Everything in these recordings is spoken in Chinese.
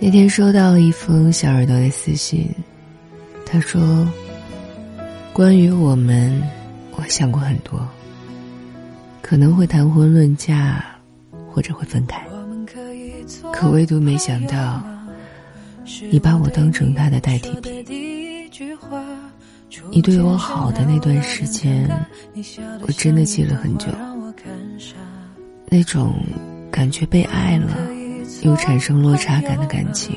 那天收到一封小耳朵的私信，他说：“关于我们，我想过很多，可能会谈婚论嫁，或者会分开，可唯独没想到，你把我当成他的代替品。你对我好的那段时间，我真的记了很久，那种感觉被爱了。”又产生落差感的感情，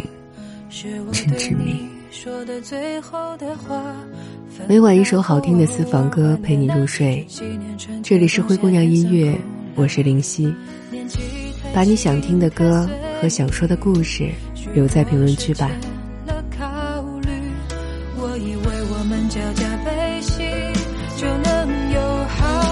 真致命。每晚一首好听的私房歌陪你入睡，这里是灰姑娘音乐，我是林夕。把你想听的歌和想说的故事留在评论区吧。以为我们交加悲喜，就能有好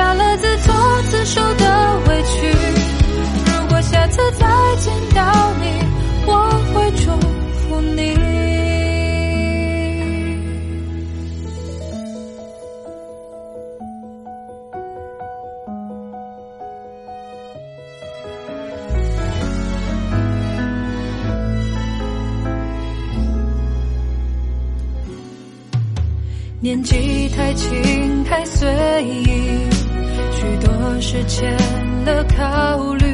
下了自作自受的委屈如果下次再见到你我会祝福你年纪太轻太随意许多事欠了考虑。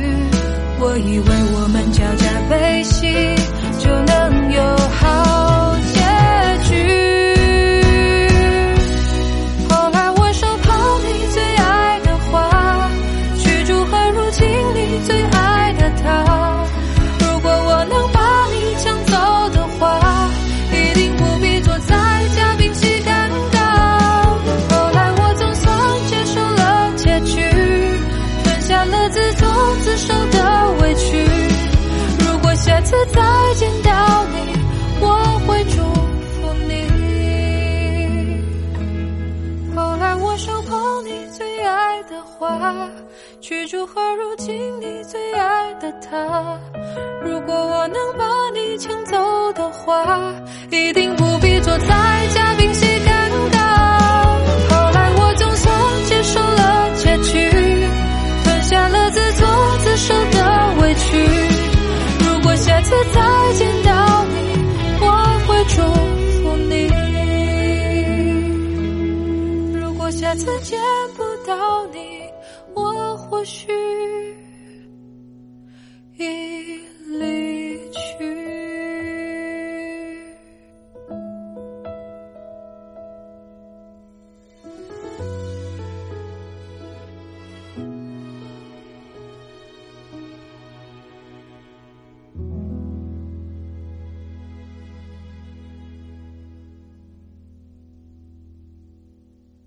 我以为我们交加悲喜，自受的委屈。如果下次再见到你，我会祝福你。后来我手捧你最爱的花，去祝贺如今你最爱的他。如果我能把你抢走的话，一定不必坐在嘉宾席次见不到你，我或许。